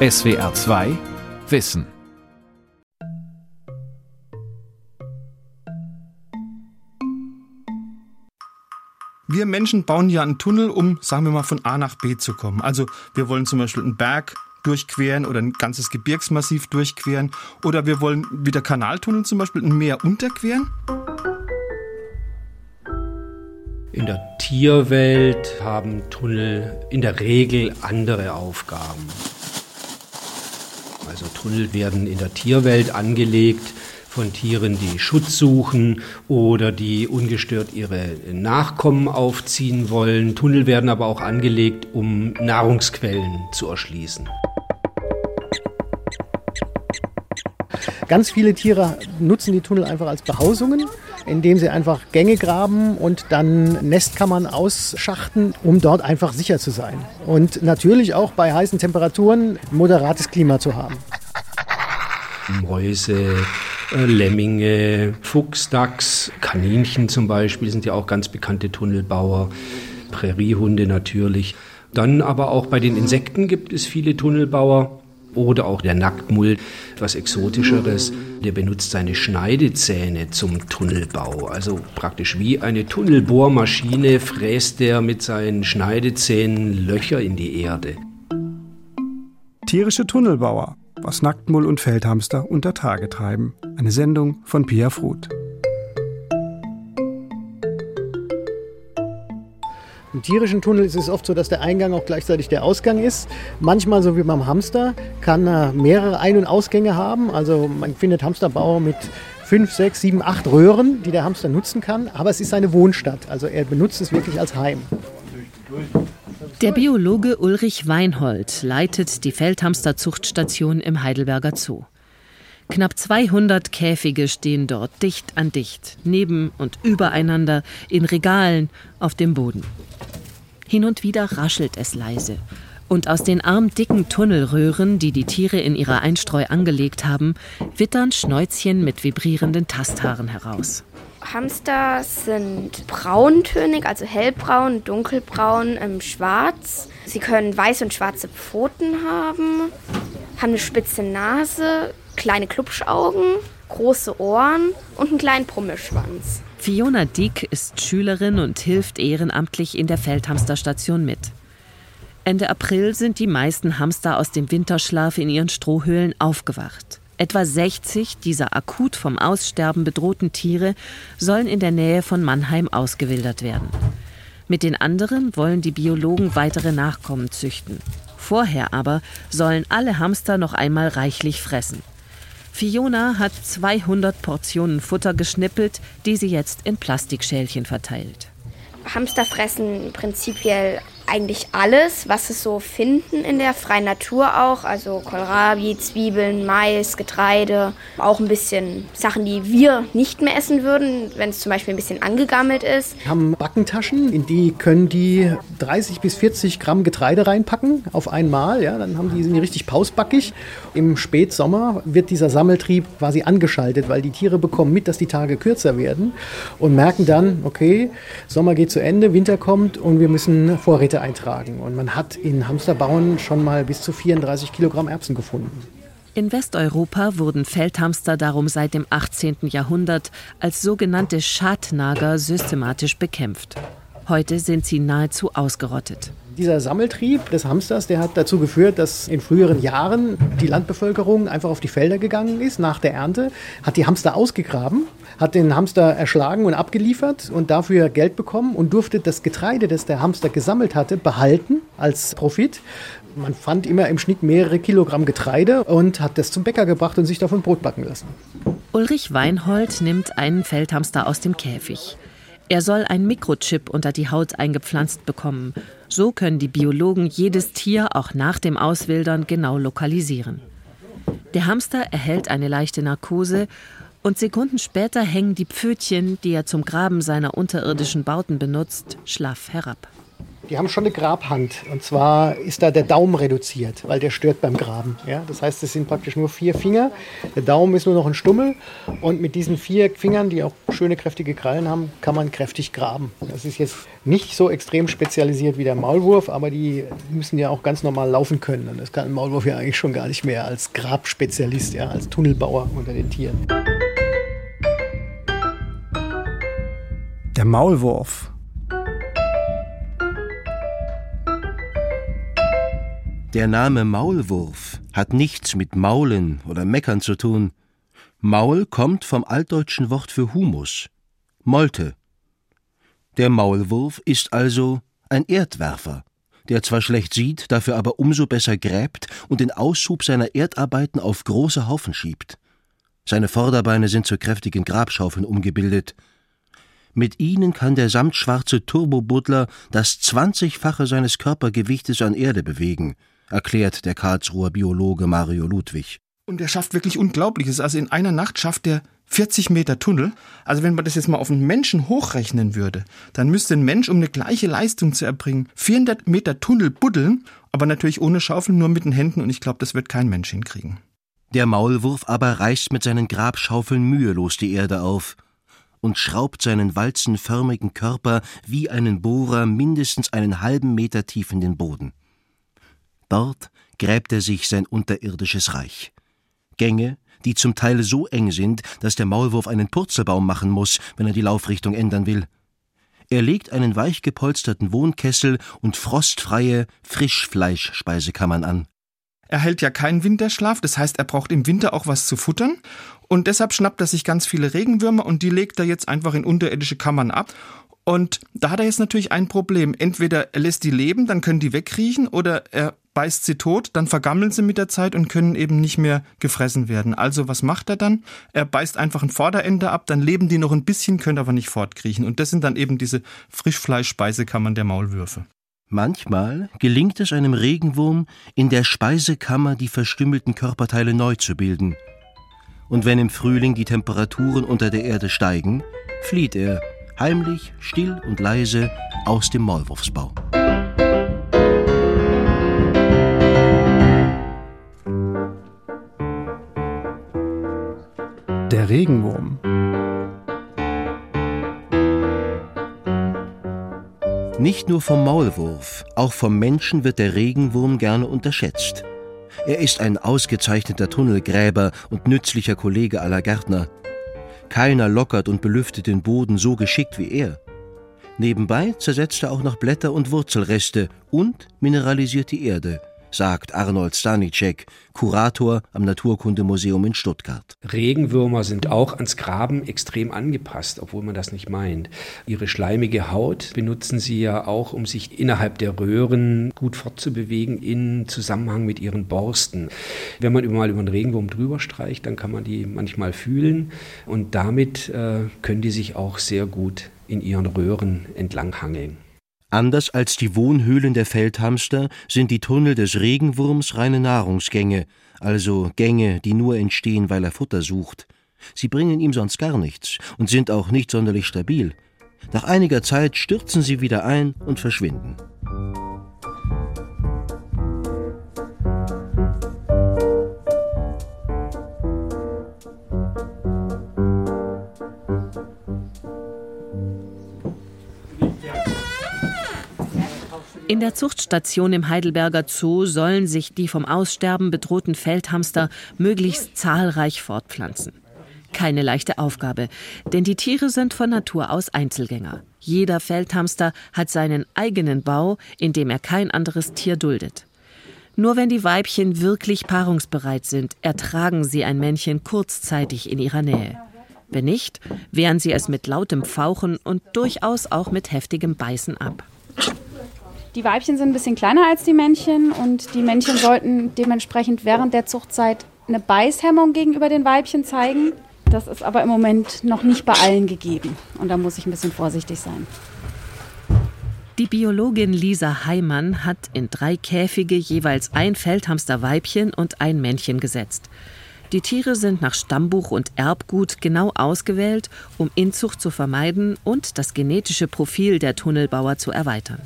SWR 2 Wissen. Wir Menschen bauen ja einen Tunnel, um, sagen wir mal, von A nach B zu kommen. Also wir wollen zum Beispiel einen Berg durchqueren oder ein ganzes Gebirgsmassiv durchqueren. Oder wir wollen wieder Kanaltunnel zum Beispiel ein Meer unterqueren. In der Tierwelt haben Tunnel in der Regel andere Aufgaben. Also Tunnel werden in der Tierwelt angelegt von Tieren, die Schutz suchen oder die ungestört ihre Nachkommen aufziehen wollen. Tunnel werden aber auch angelegt, um Nahrungsquellen zu erschließen. Ganz viele Tiere nutzen die Tunnel einfach als Behausungen, indem sie einfach Gänge graben und dann Nestkammern ausschachten, um dort einfach sicher zu sein. Und natürlich auch bei heißen Temperaturen moderates Klima zu haben. Mäuse, äh, Lemminge, Fuchs, Dachs, Kaninchen zum Beispiel sind ja auch ganz bekannte Tunnelbauer, Präriehunde natürlich. Dann aber auch bei den Insekten gibt es viele Tunnelbauer. Oder auch der Nacktmull, etwas Exotischeres, der benutzt seine Schneidezähne zum Tunnelbau. Also praktisch wie eine Tunnelbohrmaschine fräst er mit seinen Schneidezähnen Löcher in die Erde. Tierische Tunnelbauer, was Nacktmull und Feldhamster unter Tage treiben. Eine Sendung von Pia Fruth. Im tierischen Tunnel ist es oft so, dass der Eingang auch gleichzeitig der Ausgang ist. Manchmal, so wie beim Hamster, kann er mehrere Ein- und Ausgänge haben. Also man findet Hamsterbauer mit fünf, sechs, sieben, acht Röhren, die der Hamster nutzen kann. Aber es ist seine Wohnstadt. Also er benutzt es wirklich als Heim. Der Biologe Ulrich Weinhold leitet die Feldhamsterzuchtstation im Heidelberger Zoo. Knapp 200 Käfige stehen dort dicht an dicht, neben und übereinander, in Regalen, auf dem Boden. Hin und wieder raschelt es leise. Und aus den armdicken Tunnelröhren, die die Tiere in ihrer Einstreu angelegt haben, wittern Schnäuzchen mit vibrierenden Tasthaaren heraus. Hamster sind brauntönig, also hellbraun, dunkelbraun, ähm, schwarz. Sie können weiße und schwarze Pfoten haben, haben eine spitze Nase, kleine Klubschaugen, große Ohren und einen kleinen Brummelschwanz. Fiona Dieck ist Schülerin und hilft ehrenamtlich in der Feldhamsterstation mit. Ende April sind die meisten Hamster aus dem Winterschlaf in ihren Strohhöhlen aufgewacht. Etwa 60 dieser akut vom Aussterben bedrohten Tiere sollen in der Nähe von Mannheim ausgewildert werden. Mit den anderen wollen die Biologen weitere Nachkommen züchten. Vorher aber sollen alle Hamster noch einmal reichlich fressen. Fiona hat 200 Portionen Futter geschnippelt, die sie jetzt in Plastikschälchen verteilt. Hamster fressen prinzipiell eigentlich alles, was es so finden in der freien Natur auch. Also Kohlrabi, Zwiebeln, Mais, Getreide. Auch ein bisschen Sachen, die wir nicht mehr essen würden, wenn es zum Beispiel ein bisschen angegammelt ist. Wir haben Backentaschen, in die können die 30 bis 40 Gramm Getreide reinpacken auf einmal. Ja, dann haben die, sind die richtig pausbackig. Im Spätsommer wird dieser Sammeltrieb quasi angeschaltet, weil die Tiere bekommen mit, dass die Tage kürzer werden und merken dann, okay, Sommer geht zu Ende, Winter kommt und wir müssen Vorräte eintragen. Und man hat in Hamsterbauen schon mal bis zu 34 Kilogramm Erbsen gefunden. In Westeuropa wurden Feldhamster darum seit dem 18. Jahrhundert als sogenannte Schadnager systematisch bekämpft. Heute sind sie nahezu ausgerottet. Dieser Sammeltrieb des Hamsters, der hat dazu geführt, dass in früheren Jahren die Landbevölkerung einfach auf die Felder gegangen ist nach der Ernte, hat die Hamster ausgegraben, hat den Hamster erschlagen und abgeliefert und dafür Geld bekommen und durfte das Getreide, das der Hamster gesammelt hatte, behalten als Profit. Man fand immer im Schnitt mehrere Kilogramm Getreide und hat das zum Bäcker gebracht und sich davon Brot backen lassen. Ulrich Weinhold nimmt einen Feldhamster aus dem Käfig. Er soll ein Mikrochip unter die Haut eingepflanzt bekommen. So können die Biologen jedes Tier auch nach dem Auswildern genau lokalisieren. Der Hamster erhält eine leichte Narkose und Sekunden später hängen die Pfötchen, die er zum Graben seiner unterirdischen Bauten benutzt, schlaff herab. Die haben schon eine Grabhand. Und zwar ist da der Daumen reduziert, weil der stört beim Graben. Ja? Das heißt, es sind praktisch nur vier Finger. Der Daumen ist nur noch ein Stummel. Und mit diesen vier Fingern, die auch schöne, kräftige Krallen haben, kann man kräftig graben. Das ist jetzt nicht so extrem spezialisiert wie der Maulwurf, aber die müssen ja auch ganz normal laufen können. Und das kann ein Maulwurf ja eigentlich schon gar nicht mehr als Grabspezialist, ja, als Tunnelbauer unter den Tieren. Der Maulwurf Der Name Maulwurf hat nichts mit Maulen oder Meckern zu tun. Maul kommt vom altdeutschen Wort für Humus, Molte. Der Maulwurf ist also ein Erdwerfer, der zwar schlecht sieht, dafür aber umso besser gräbt und den Aushub seiner Erdarbeiten auf große Haufen schiebt. Seine Vorderbeine sind zu kräftigen Grabschaufeln umgebildet. Mit ihnen kann der samtschwarze Turbobuddler das zwanzigfache seines Körpergewichtes an Erde bewegen – erklärt der Karlsruher Biologe Mario Ludwig. Und er schafft wirklich Unglaubliches. Also in einer Nacht schafft er 40 Meter Tunnel. Also wenn man das jetzt mal auf einen Menschen hochrechnen würde, dann müsste ein Mensch, um eine gleiche Leistung zu erbringen, 400 Meter Tunnel buddeln, aber natürlich ohne Schaufel, nur mit den Händen. Und ich glaube, das wird kein Mensch hinkriegen. Der Maulwurf aber reißt mit seinen Grabschaufeln mühelos die Erde auf und schraubt seinen walzenförmigen Körper wie einen Bohrer mindestens einen halben Meter tief in den Boden. Dort gräbt er sich sein unterirdisches Reich. Gänge, die zum Teil so eng sind, dass der Maulwurf einen Purzelbaum machen muss, wenn er die Laufrichtung ändern will. Er legt einen weich gepolsterten Wohnkessel und frostfreie Frischfleischspeisekammern an. Er hält ja keinen Winterschlaf, das heißt, er braucht im Winter auch was zu futtern. Und deshalb schnappt er sich ganz viele Regenwürmer und die legt er jetzt einfach in unterirdische Kammern ab. Und da hat er jetzt natürlich ein Problem. Entweder er lässt die leben, dann können die wegkriechen, oder er beißt sie tot, dann vergammeln sie mit der Zeit und können eben nicht mehr gefressen werden. Also was macht er dann? Er beißt einfach ein Vorderende ab, dann leben die noch ein bisschen, können aber nicht fortkriechen. Und das sind dann eben diese Frischfleischspeisekammern der Maulwürfe. Manchmal gelingt es einem Regenwurm, in der Speisekammer die verstümmelten Körperteile neu zu bilden. Und wenn im Frühling die Temperaturen unter der Erde steigen, flieht er heimlich, still und leise aus dem Maulwurfsbau. Der Regenwurm. Nicht nur vom Maulwurf, auch vom Menschen wird der Regenwurm gerne unterschätzt. Er ist ein ausgezeichneter Tunnelgräber und nützlicher Kollege aller Gärtner. Keiner lockert und belüftet den Boden so geschickt wie er. Nebenbei zersetzt er auch noch Blätter und Wurzelreste und mineralisiert die Erde, sagt Arnold Stanicek, Kurator am Naturkundemuseum in Stuttgart. Regenwürmer sind auch ans Graben extrem angepasst, obwohl man das nicht meint. Ihre schleimige Haut benutzen sie ja auch, um sich innerhalb der Röhren gut fortzubewegen in Zusammenhang mit ihren Borsten. Wenn man mal über einen Regenwurm drüber streicht, dann kann man die manchmal fühlen und damit äh, können die sich auch sehr gut in ihren Röhren entlanghangeln. Anders als die Wohnhöhlen der Feldhamster sind die Tunnel des Regenwurms reine Nahrungsgänge, also Gänge, die nur entstehen, weil er Futter sucht. Sie bringen ihm sonst gar nichts und sind auch nicht sonderlich stabil. Nach einiger Zeit stürzen sie wieder ein und verschwinden. In der Zuchtstation im Heidelberger Zoo sollen sich die vom Aussterben bedrohten Feldhamster möglichst zahlreich fortpflanzen. Keine leichte Aufgabe, denn die Tiere sind von Natur aus Einzelgänger. Jeder Feldhamster hat seinen eigenen Bau, in dem er kein anderes Tier duldet. Nur wenn die Weibchen wirklich paarungsbereit sind, ertragen sie ein Männchen kurzzeitig in ihrer Nähe. Wenn nicht, wehren sie es mit lautem Fauchen und durchaus auch mit heftigem Beißen ab. Die Weibchen sind ein bisschen kleiner als die Männchen und die Männchen sollten dementsprechend während der Zuchtzeit eine Beißhemmung gegenüber den Weibchen zeigen. Das ist aber im Moment noch nicht bei allen gegeben und da muss ich ein bisschen vorsichtig sein. Die Biologin Lisa Heimann hat in drei Käfige jeweils ein Feldhamsterweibchen und ein Männchen gesetzt. Die Tiere sind nach Stammbuch und Erbgut genau ausgewählt, um Inzucht zu vermeiden und das genetische Profil der Tunnelbauer zu erweitern.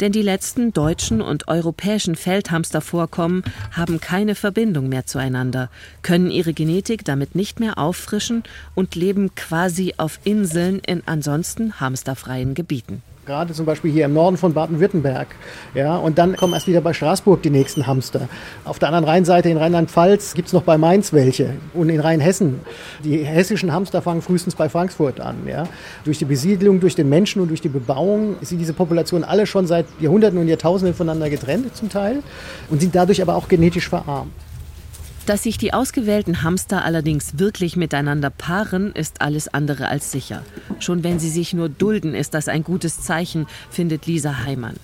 Denn die letzten deutschen und europäischen Feldhamstervorkommen haben keine Verbindung mehr zueinander, können ihre Genetik damit nicht mehr auffrischen und leben quasi auf Inseln in ansonsten hamsterfreien Gebieten gerade zum Beispiel hier im Norden von Baden-Württemberg. Ja, und dann kommen erst wieder bei Straßburg die nächsten Hamster. Auf der anderen Rheinseite in Rheinland-Pfalz gibt es noch bei Mainz welche und in Rheinhessen. Die hessischen Hamster fangen frühestens bei Frankfurt an. Ja. Durch die Besiedlung, durch den Menschen und durch die Bebauung sind diese Populationen alle schon seit Jahrhunderten und Jahrtausenden voneinander getrennt zum Teil und sind dadurch aber auch genetisch verarmt. Dass sich die ausgewählten Hamster allerdings wirklich miteinander paaren, ist alles andere als sicher. Schon wenn sie sich nur dulden, ist das ein gutes Zeichen, findet Lisa Heimann.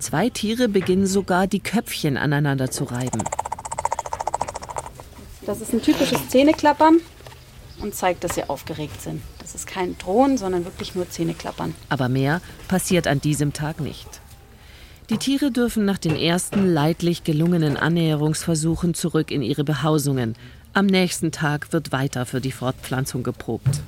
Zwei Tiere beginnen sogar, die Köpfchen aneinander zu reiben. Das ist ein typisches Zähneklappern und zeigt, dass sie aufgeregt sind. Das ist kein Drohen, sondern wirklich nur Zähneklappern. Aber mehr passiert an diesem Tag nicht. Die Tiere dürfen nach den ersten leidlich gelungenen Annäherungsversuchen zurück in ihre Behausungen. Am nächsten Tag wird weiter für die Fortpflanzung geprobt.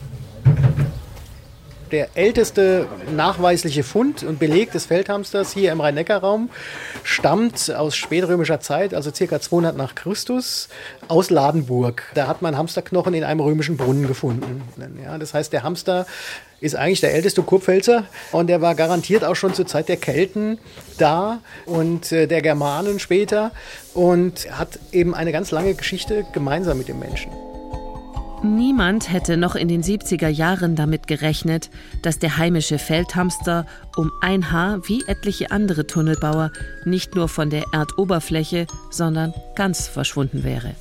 Der älteste nachweisliche Fund und Beleg des Feldhamsters hier im Rhein-Neckar-Raum stammt aus spätrömischer Zeit, also ca. 200 nach Christus, aus Ladenburg. Da hat man Hamsterknochen in einem römischen Brunnen gefunden. Ja, das heißt, der Hamster ist eigentlich der älteste Kurpfälzer und der war garantiert auch schon zur Zeit der Kelten da und äh, der Germanen später und hat eben eine ganz lange Geschichte gemeinsam mit dem Menschen. Niemand hätte noch in den 70er Jahren damit gerechnet, dass der heimische Feldhamster um ein Haar wie etliche andere Tunnelbauer nicht nur von der Erdoberfläche, sondern ganz verschwunden wäre.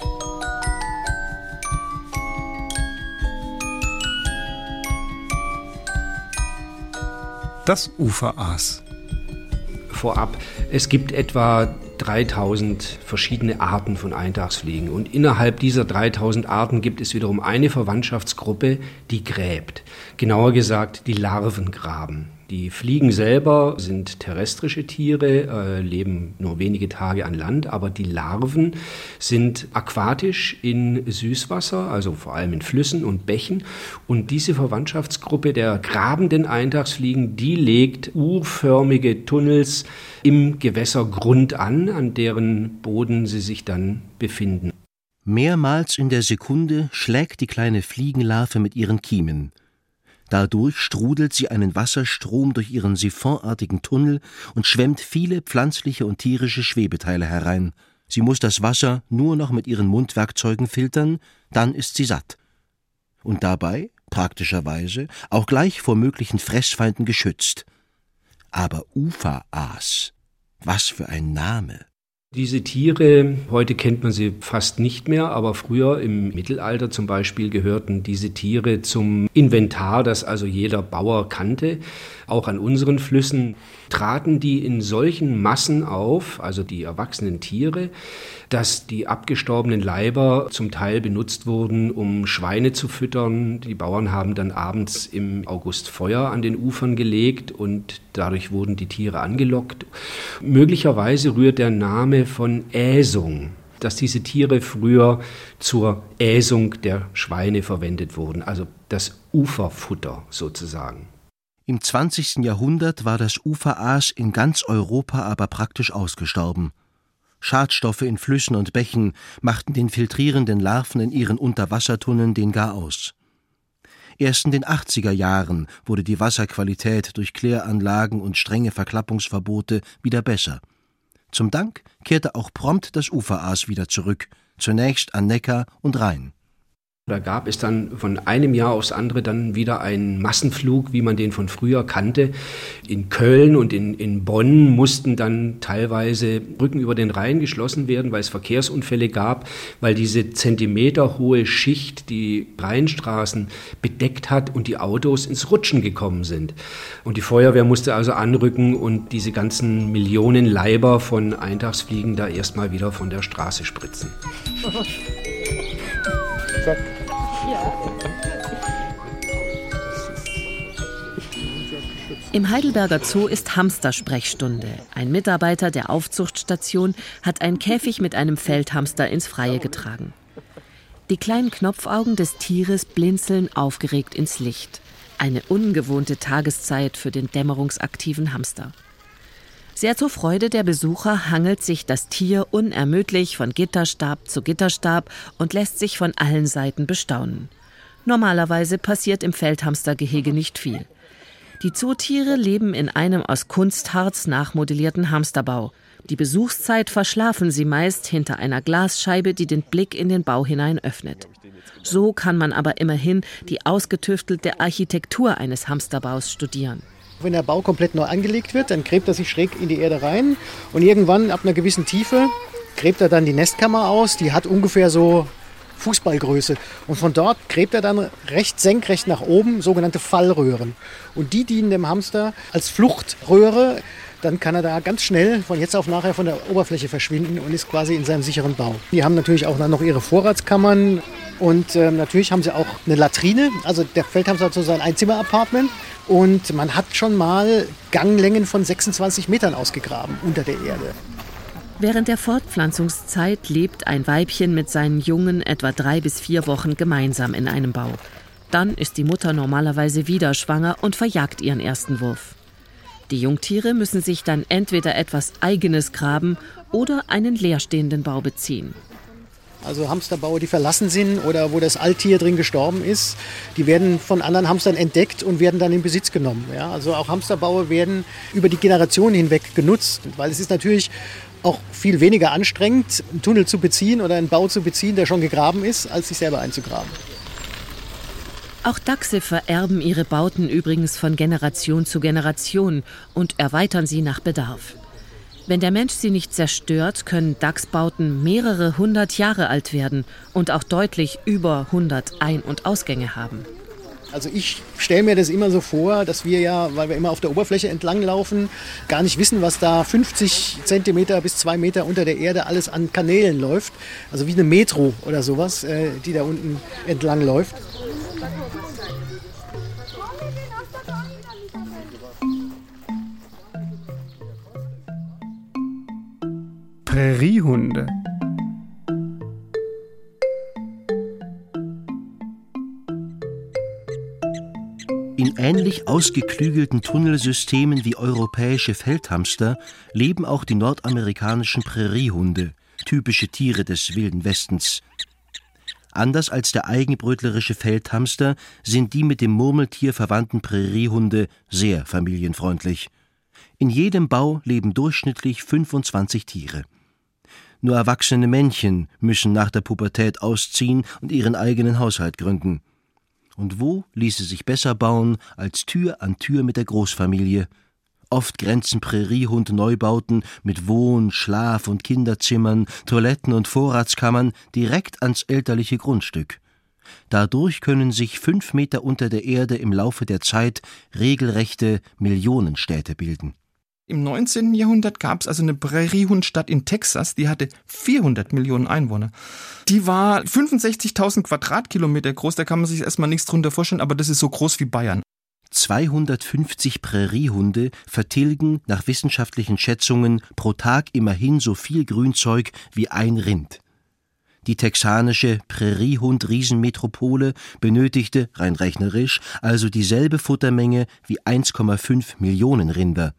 Das Uferaas. Vorab, es gibt etwa 3000 verschiedene Arten von Eintagsfliegen. Und innerhalb dieser 3000 Arten gibt es wiederum eine Verwandtschaftsgruppe, die gräbt. Genauer gesagt, die Larven graben. Die Fliegen selber sind terrestrische Tiere, äh, leben nur wenige Tage an Land, aber die Larven sind aquatisch in Süßwasser, also vor allem in Flüssen und Bächen. Und diese Verwandtschaftsgruppe der grabenden Eintagsfliegen, die legt urförmige Tunnels im Gewässergrund an, an deren Boden sie sich dann befinden. Mehrmals in der Sekunde schlägt die kleine Fliegenlarve mit ihren Kiemen. Dadurch strudelt sie einen Wasserstrom durch ihren siphonartigen Tunnel und schwemmt viele pflanzliche und tierische Schwebeteile herein. Sie muss das Wasser nur noch mit ihren Mundwerkzeugen filtern, dann ist sie satt. Und dabei, praktischerweise, auch gleich vor möglichen Fressfeinden geschützt. Aber Uferaas, was für ein Name! Diese Tiere, heute kennt man sie fast nicht mehr, aber früher im Mittelalter zum Beispiel gehörten diese Tiere zum Inventar, das also jeder Bauer kannte. Auch an unseren Flüssen traten die in solchen Massen auf, also die erwachsenen Tiere, dass die abgestorbenen Leiber zum Teil benutzt wurden, um Schweine zu füttern. Die Bauern haben dann abends im August Feuer an den Ufern gelegt und dadurch wurden die Tiere angelockt. Möglicherweise rührt der Name von Äsung dass diese Tiere früher zur Äsung der Schweine verwendet wurden, also das Uferfutter sozusagen. Im 20. Jahrhundert war das Uferaas in ganz Europa aber praktisch ausgestorben. Schadstoffe in Flüssen und Bächen machten den filtrierenden Larven in ihren Unterwassertunneln den gar aus. Erst in den 80er Jahren wurde die Wasserqualität durch Kläranlagen und strenge Verklappungsverbote wieder besser. Zum Dank kehrte auch prompt das Uferaas wieder zurück, zunächst an Neckar und Rhein. Da gab es dann von einem Jahr aufs andere dann wieder einen Massenflug, wie man den von früher kannte. In Köln und in, in Bonn mussten dann teilweise Brücken über den Rhein geschlossen werden, weil es Verkehrsunfälle gab, weil diese zentimeterhohe Schicht die Rheinstraßen bedeckt hat und die Autos ins Rutschen gekommen sind. Und die Feuerwehr musste also anrücken und diese ganzen Millionen Leiber von Eintagsfliegen da erstmal wieder von der Straße spritzen. Zack. Im Heidelberger Zoo ist Hamstersprechstunde. Ein Mitarbeiter der Aufzuchtstation hat einen Käfig mit einem Feldhamster ins Freie getragen. Die kleinen Knopfaugen des Tieres blinzeln aufgeregt ins Licht. Eine ungewohnte Tageszeit für den dämmerungsaktiven Hamster. Sehr zur Freude der Besucher hangelt sich das Tier unermüdlich von Gitterstab zu Gitterstab und lässt sich von allen Seiten bestaunen. Normalerweise passiert im Feldhamstergehege nicht viel. Die Zootiere leben in einem aus Kunstharz nachmodellierten Hamsterbau. Die Besuchszeit verschlafen sie meist hinter einer Glasscheibe, die den Blick in den Bau hinein öffnet. So kann man aber immerhin die ausgetüftelte Architektur eines Hamsterbaus studieren. Wenn der Bau komplett neu angelegt wird, dann gräbt er sich schräg in die Erde rein und irgendwann ab einer gewissen Tiefe gräbt er dann die Nestkammer aus. Die hat ungefähr so Fußballgröße. Und von dort gräbt er dann recht senkrecht nach oben sogenannte Fallröhren. Und die dienen dem Hamster als Fluchtröhre. Dann kann er da ganz schnell von jetzt auf nachher von der Oberfläche verschwinden und ist quasi in seinem sicheren Bau. Die haben natürlich auch dann noch ihre Vorratskammern und äh, natürlich haben sie auch eine Latrine. Also der Feldhamster hat so sein Einzimmer-Apartment und man hat schon mal Ganglängen von 26 Metern ausgegraben unter der Erde. Während der Fortpflanzungszeit lebt ein Weibchen mit seinen Jungen etwa drei bis vier Wochen gemeinsam in einem Bau. Dann ist die Mutter normalerweise wieder schwanger und verjagt ihren ersten Wurf. Die Jungtiere müssen sich dann entweder etwas Eigenes graben oder einen leerstehenden Bau beziehen. Also Hamsterbaue, die verlassen sind oder wo das Alttier drin gestorben ist, die werden von anderen Hamstern entdeckt und werden dann in Besitz genommen. Ja, also auch Hamsterbaue werden über die Generationen hinweg genutzt, weil es ist natürlich auch viel weniger anstrengend, einen Tunnel zu beziehen oder einen Bau zu beziehen, der schon gegraben ist, als sich selber einzugraben. Auch Dachse vererben ihre Bauten übrigens von Generation zu Generation und erweitern sie nach Bedarf. Wenn der Mensch sie nicht zerstört, können Dachsbauten mehrere hundert Jahre alt werden und auch deutlich über 100 Ein- und Ausgänge haben. Also ich stelle mir das immer so vor, dass wir ja, weil wir immer auf der Oberfläche entlanglaufen, gar nicht wissen, was da 50 Zentimeter bis zwei Meter unter der Erde alles an Kanälen läuft. Also wie eine Metro oder sowas, äh, die da unten entlang läuft. Präriehunde. Ähnlich ausgeklügelten Tunnelsystemen wie europäische Feldhamster leben auch die nordamerikanischen Präriehunde, typische Tiere des wilden Westens. Anders als der eigenbrötlerische Feldhamster sind die mit dem Murmeltier verwandten Präriehunde sehr familienfreundlich. In jedem Bau leben durchschnittlich 25 Tiere. Nur erwachsene Männchen müssen nach der Pubertät ausziehen und ihren eigenen Haushalt gründen. Und wo ließe sich besser bauen als Tür an Tür mit der Großfamilie? Oft grenzen Präriehund-Neubauten mit Wohn-, Schlaf- und Kinderzimmern, Toiletten und Vorratskammern direkt ans elterliche Grundstück. Dadurch können sich fünf Meter unter der Erde im Laufe der Zeit regelrechte Millionenstädte bilden. Im 19. Jahrhundert gab es also eine Präriehundstadt in Texas, die hatte 400 Millionen Einwohner. Die war 65.000 Quadratkilometer groß, da kann man sich erstmal nichts drunter vorstellen, aber das ist so groß wie Bayern. 250 Präriehunde vertilgen nach wissenschaftlichen Schätzungen pro Tag immerhin so viel Grünzeug wie ein Rind. Die texanische Präriehund-Riesenmetropole benötigte, rein rechnerisch, also dieselbe Futtermenge wie 1,5 Millionen Rinder.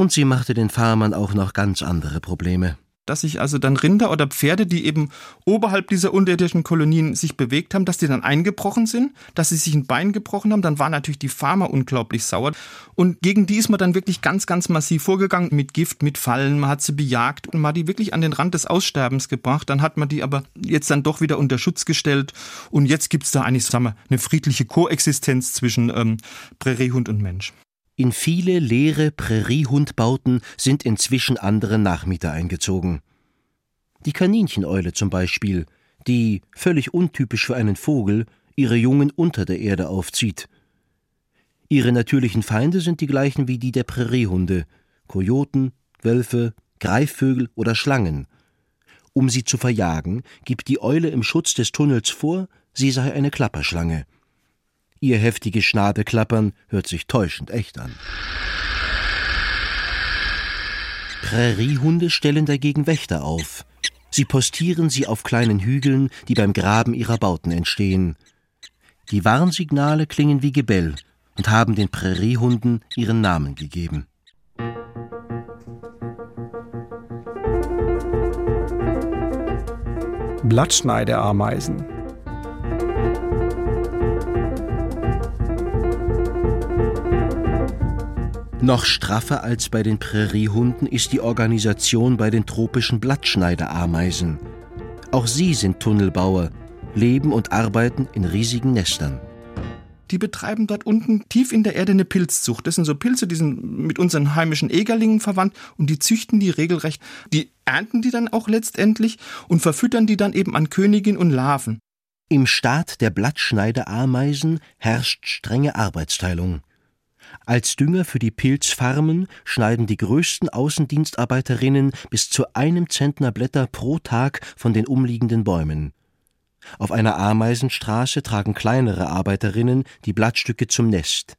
Und sie machte den Farmern auch noch ganz andere Probleme dass sich also dann Rinder oder Pferde, die eben oberhalb dieser unterirdischen Kolonien sich bewegt haben, dass die dann eingebrochen sind, dass sie sich ein Bein gebrochen haben, dann waren natürlich die Farmer unglaublich sauer. Und gegen die ist man dann wirklich ganz, ganz massiv vorgegangen mit Gift, mit Fallen. Man hat sie bejagt und man hat die wirklich an den Rand des Aussterbens gebracht. Dann hat man die aber jetzt dann doch wieder unter Schutz gestellt. Und jetzt gibt es da eigentlich, sagen wir, eine friedliche Koexistenz zwischen ähm, Präriehund und Mensch. In viele leere Präriehundbauten sind inzwischen andere Nachmieter eingezogen. Die Kanincheneule zum Beispiel, die, völlig untypisch für einen Vogel, ihre Jungen unter der Erde aufzieht. Ihre natürlichen Feinde sind die gleichen wie die der Präriehunde: Kojoten, Wölfe, Greifvögel oder Schlangen. Um sie zu verjagen, gibt die Eule im Schutz des Tunnels vor, sie sei eine Klapperschlange. Ihr heftiges Schnabelklappern hört sich täuschend echt an. Präriehunde stellen dagegen Wächter auf. Sie postieren sie auf kleinen Hügeln, die beim Graben ihrer Bauten entstehen. Die Warnsignale klingen wie Gebell und haben den Präriehunden ihren Namen gegeben. Blattschneideameisen, Noch straffer als bei den Präriehunden ist die Organisation bei den tropischen Blattschneiderameisen. Auch sie sind Tunnelbauer, leben und arbeiten in riesigen Nestern die betreiben dort unten tief in der Erde eine Pilzzucht. Das sind so Pilze, die sind mit unseren heimischen Egerlingen verwandt und die züchten die regelrecht. Die ernten die dann auch letztendlich und verfüttern die dann eben an Königin und Larven. Im Staat der Blattschneiderameisen herrscht strenge Arbeitsteilung. Als Dünger für die Pilzfarmen schneiden die größten Außendienstarbeiterinnen bis zu einem Zentner Blätter pro Tag von den umliegenden Bäumen. Auf einer Ameisenstraße tragen kleinere Arbeiterinnen die Blattstücke zum Nest,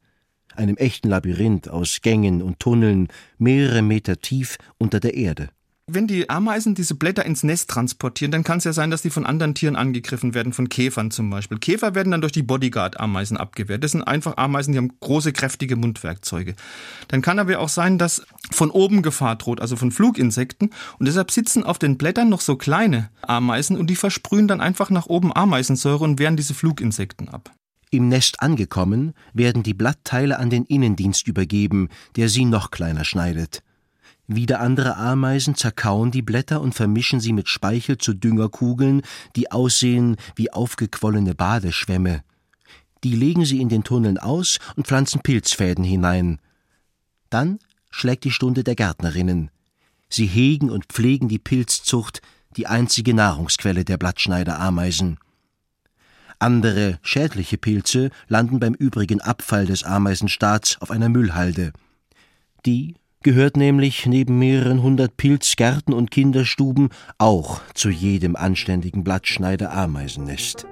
einem echten Labyrinth aus Gängen und Tunneln, mehrere Meter tief unter der Erde wenn die Ameisen diese Blätter ins Nest transportieren, dann kann es ja sein, dass die von anderen Tieren angegriffen werden, von Käfern zum Beispiel. Käfer werden dann durch die Bodyguard-Ameisen abgewehrt. Das sind einfach Ameisen, die haben große, kräftige Mundwerkzeuge. Dann kann aber auch sein, dass von oben Gefahr droht, also von Fluginsekten. Und deshalb sitzen auf den Blättern noch so kleine Ameisen und die versprühen dann einfach nach oben Ameisensäure und wehren diese Fluginsekten ab. Im Nest angekommen, werden die Blattteile an den Innendienst übergeben, der sie noch kleiner schneidet. Wieder andere Ameisen zerkauen die Blätter und vermischen sie mit Speichel zu Düngerkugeln, die aussehen wie aufgequollene Badeschwämme. Die legen sie in den Tunneln aus und pflanzen Pilzfäden hinein. Dann schlägt die Stunde der Gärtnerinnen. Sie hegen und pflegen die Pilzzucht, die einzige Nahrungsquelle der Blattschneiderameisen. Andere schädliche Pilze landen beim übrigen Abfall des Ameisenstaats auf einer Müllhalde. Die gehört nämlich neben mehreren hundert Pilzgärten und Kinderstuben auch zu jedem anständigen Blattschneider-Ameisennest.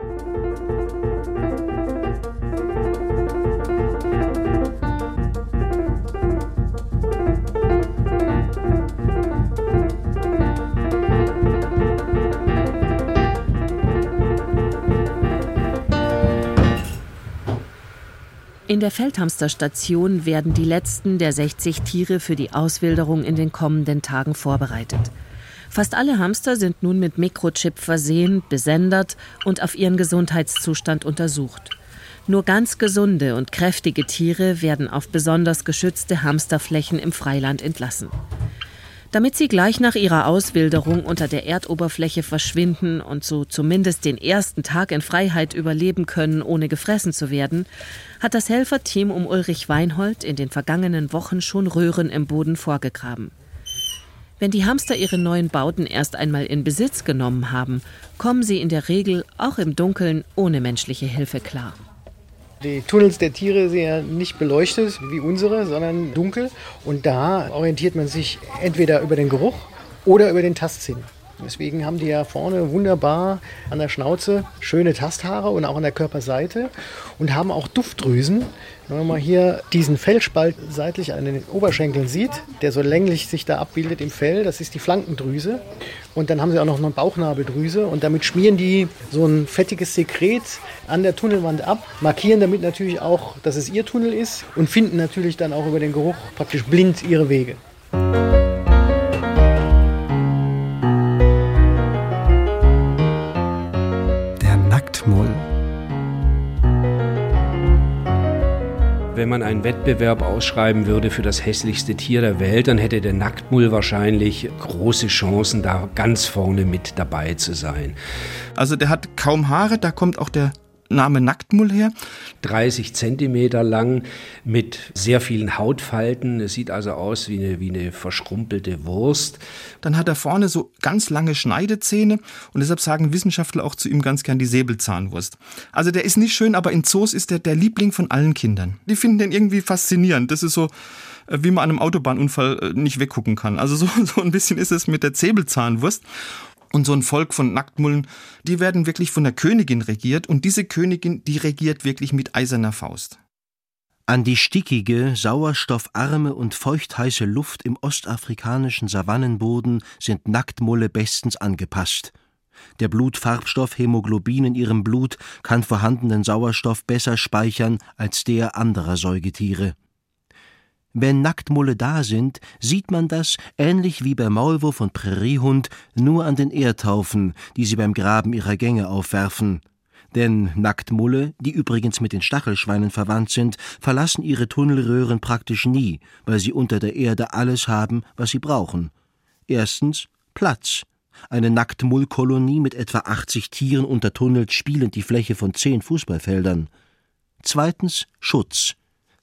In der Feldhamsterstation werden die letzten der 60 Tiere für die Auswilderung in den kommenden Tagen vorbereitet. Fast alle Hamster sind nun mit Mikrochip versehen, besendert und auf ihren Gesundheitszustand untersucht. Nur ganz gesunde und kräftige Tiere werden auf besonders geschützte Hamsterflächen im Freiland entlassen. Damit sie gleich nach ihrer Auswilderung unter der Erdoberfläche verschwinden und so zumindest den ersten Tag in Freiheit überleben können, ohne gefressen zu werden, hat das Helferteam um Ulrich Weinhold in den vergangenen Wochen schon Röhren im Boden vorgegraben. Wenn die Hamster ihre neuen Bauten erst einmal in Besitz genommen haben, kommen sie in der Regel auch im Dunkeln ohne menschliche Hilfe klar. Die Tunnels der Tiere sind ja nicht beleuchtet wie unsere, sondern dunkel. Und da orientiert man sich entweder über den Geruch oder über den Tastsinn. Deswegen haben die ja vorne wunderbar an der Schnauze schöne Tasthaare und auch an der Körperseite und haben auch Duftdrüsen. Wenn man mal hier diesen Fellspalt seitlich an den Oberschenkeln sieht, der so länglich sich da abbildet im Fell, das ist die Flankendrüse. Und dann haben sie auch noch eine Bauchnabeldrüse und damit schmieren die so ein fettiges Sekret an der Tunnelwand ab, markieren damit natürlich auch, dass es ihr Tunnel ist und finden natürlich dann auch über den Geruch praktisch blind ihre Wege. Wenn man einen Wettbewerb ausschreiben würde für das hässlichste Tier der Welt, dann hätte der Nacktmull wahrscheinlich große Chancen, da ganz vorne mit dabei zu sein. Also der hat kaum Haare, da kommt auch der Name Nacktmull her? 30 Zentimeter lang mit sehr vielen Hautfalten. Es sieht also aus wie eine, wie eine verschrumpelte Wurst. Dann hat er vorne so ganz lange Schneidezähne und deshalb sagen Wissenschaftler auch zu ihm ganz gern die Säbelzahnwurst. Also der ist nicht schön, aber in Zoos ist er der Liebling von allen Kindern. Die finden den irgendwie faszinierend. Das ist so, äh, wie man an einem Autobahnunfall äh, nicht weggucken kann. Also so, so ein bisschen ist es mit der Säbelzahnwurst. Und so ein Volk von Nacktmullen, die werden wirklich von der Königin regiert und diese Königin, die regiert wirklich mit eiserner Faust. An die stickige, sauerstoffarme und feuchtheiße Luft im ostafrikanischen Savannenboden sind Nacktmulle bestens angepasst. Der Blutfarbstoff Hämoglobin in ihrem Blut kann vorhandenen Sauerstoff besser speichern als der anderer Säugetiere. Wenn Nacktmulle da sind, sieht man das, ähnlich wie bei Maulwurf und Präriehund, nur an den Erdhaufen, die sie beim Graben ihrer Gänge aufwerfen. Denn Nacktmulle, die übrigens mit den Stachelschweinen verwandt sind, verlassen ihre Tunnelröhren praktisch nie, weil sie unter der Erde alles haben, was sie brauchen. Erstens Platz. Eine Nacktmullkolonie mit etwa 80 Tieren untertunnelt spielend die Fläche von zehn Fußballfeldern. Zweitens Schutz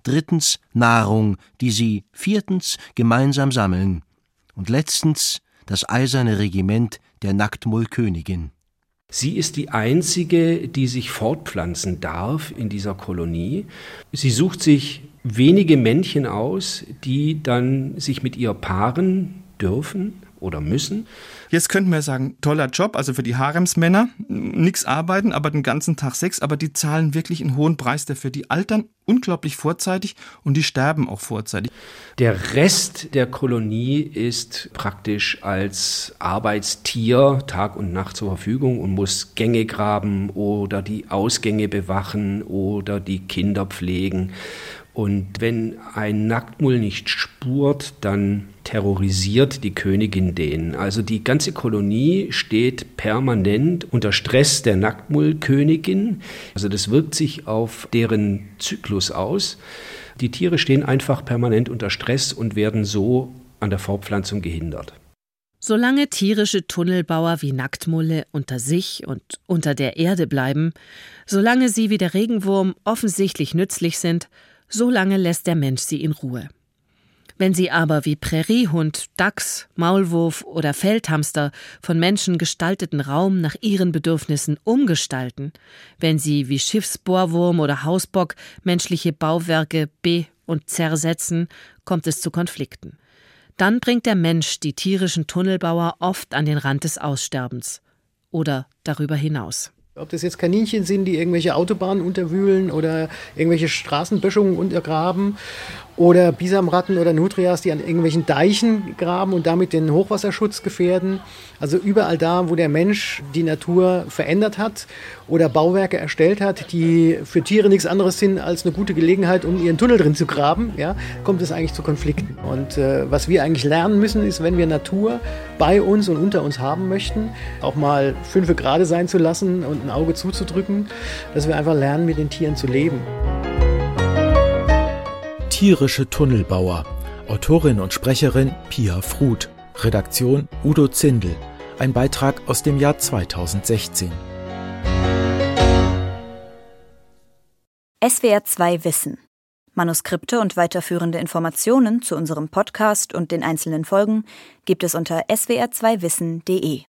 drittens Nahrung, die sie viertens gemeinsam sammeln und letztens das eiserne Regiment der Nacktmullkönigin. Sie ist die einzige, die sich fortpflanzen darf in dieser Kolonie. Sie sucht sich wenige Männchen aus, die dann sich mit ihr paaren dürfen oder müssen. Jetzt könnten wir sagen, toller Job, also für die Haremsmänner, nichts arbeiten, aber den ganzen Tag Sex, aber die zahlen wirklich einen hohen Preis dafür. Die altern unglaublich vorzeitig und die sterben auch vorzeitig. Der Rest der Kolonie ist praktisch als Arbeitstier Tag und Nacht zur Verfügung und muss Gänge graben oder die Ausgänge bewachen oder die Kinder pflegen und wenn ein Nacktmull nicht spurt, dann terrorisiert die Königin den. Also die ganze Kolonie steht permanent unter Stress der Nacktmullkönigin. Also das wirkt sich auf deren Zyklus aus. Die Tiere stehen einfach permanent unter Stress und werden so an der Fortpflanzung gehindert. Solange tierische Tunnelbauer wie Nacktmulle unter sich und unter der Erde bleiben, solange sie wie der Regenwurm offensichtlich nützlich sind, so lange lässt der Mensch sie in Ruhe. Wenn sie aber wie Präriehund, Dachs, Maulwurf oder Feldhamster von Menschen gestalteten Raum nach ihren Bedürfnissen umgestalten, wenn sie wie Schiffsbohrwurm oder Hausbock menschliche Bauwerke be- und zersetzen, kommt es zu Konflikten. Dann bringt der Mensch die tierischen Tunnelbauer oft an den Rand des Aussterbens oder darüber hinaus. Ob das jetzt Kaninchen sind, die irgendwelche Autobahnen unterwühlen oder irgendwelche Straßenböschungen untergraben oder Bisamratten oder Nutrias, die an irgendwelchen Deichen graben und damit den Hochwasserschutz gefährden. Also überall da, wo der Mensch die Natur verändert hat oder Bauwerke erstellt hat, die für Tiere nichts anderes sind als eine gute Gelegenheit, um ihren Tunnel drin zu graben, ja, kommt es eigentlich zu Konflikten. Und äh, was wir eigentlich lernen müssen, ist, wenn wir Natur bei uns und unter uns haben möchten, auch mal fünf Grade sein zu lassen und ein Auge zuzudrücken, dass wir einfach lernen, mit den Tieren zu leben. Tierische Tunnelbauer. Autorin und Sprecherin Pia Fruth. Redaktion Udo Zindel. Ein Beitrag aus dem Jahr 2016. SWR 2 Wissen. Manuskripte und weiterführende Informationen zu unserem Podcast und den einzelnen Folgen gibt es unter swr2wissen.de.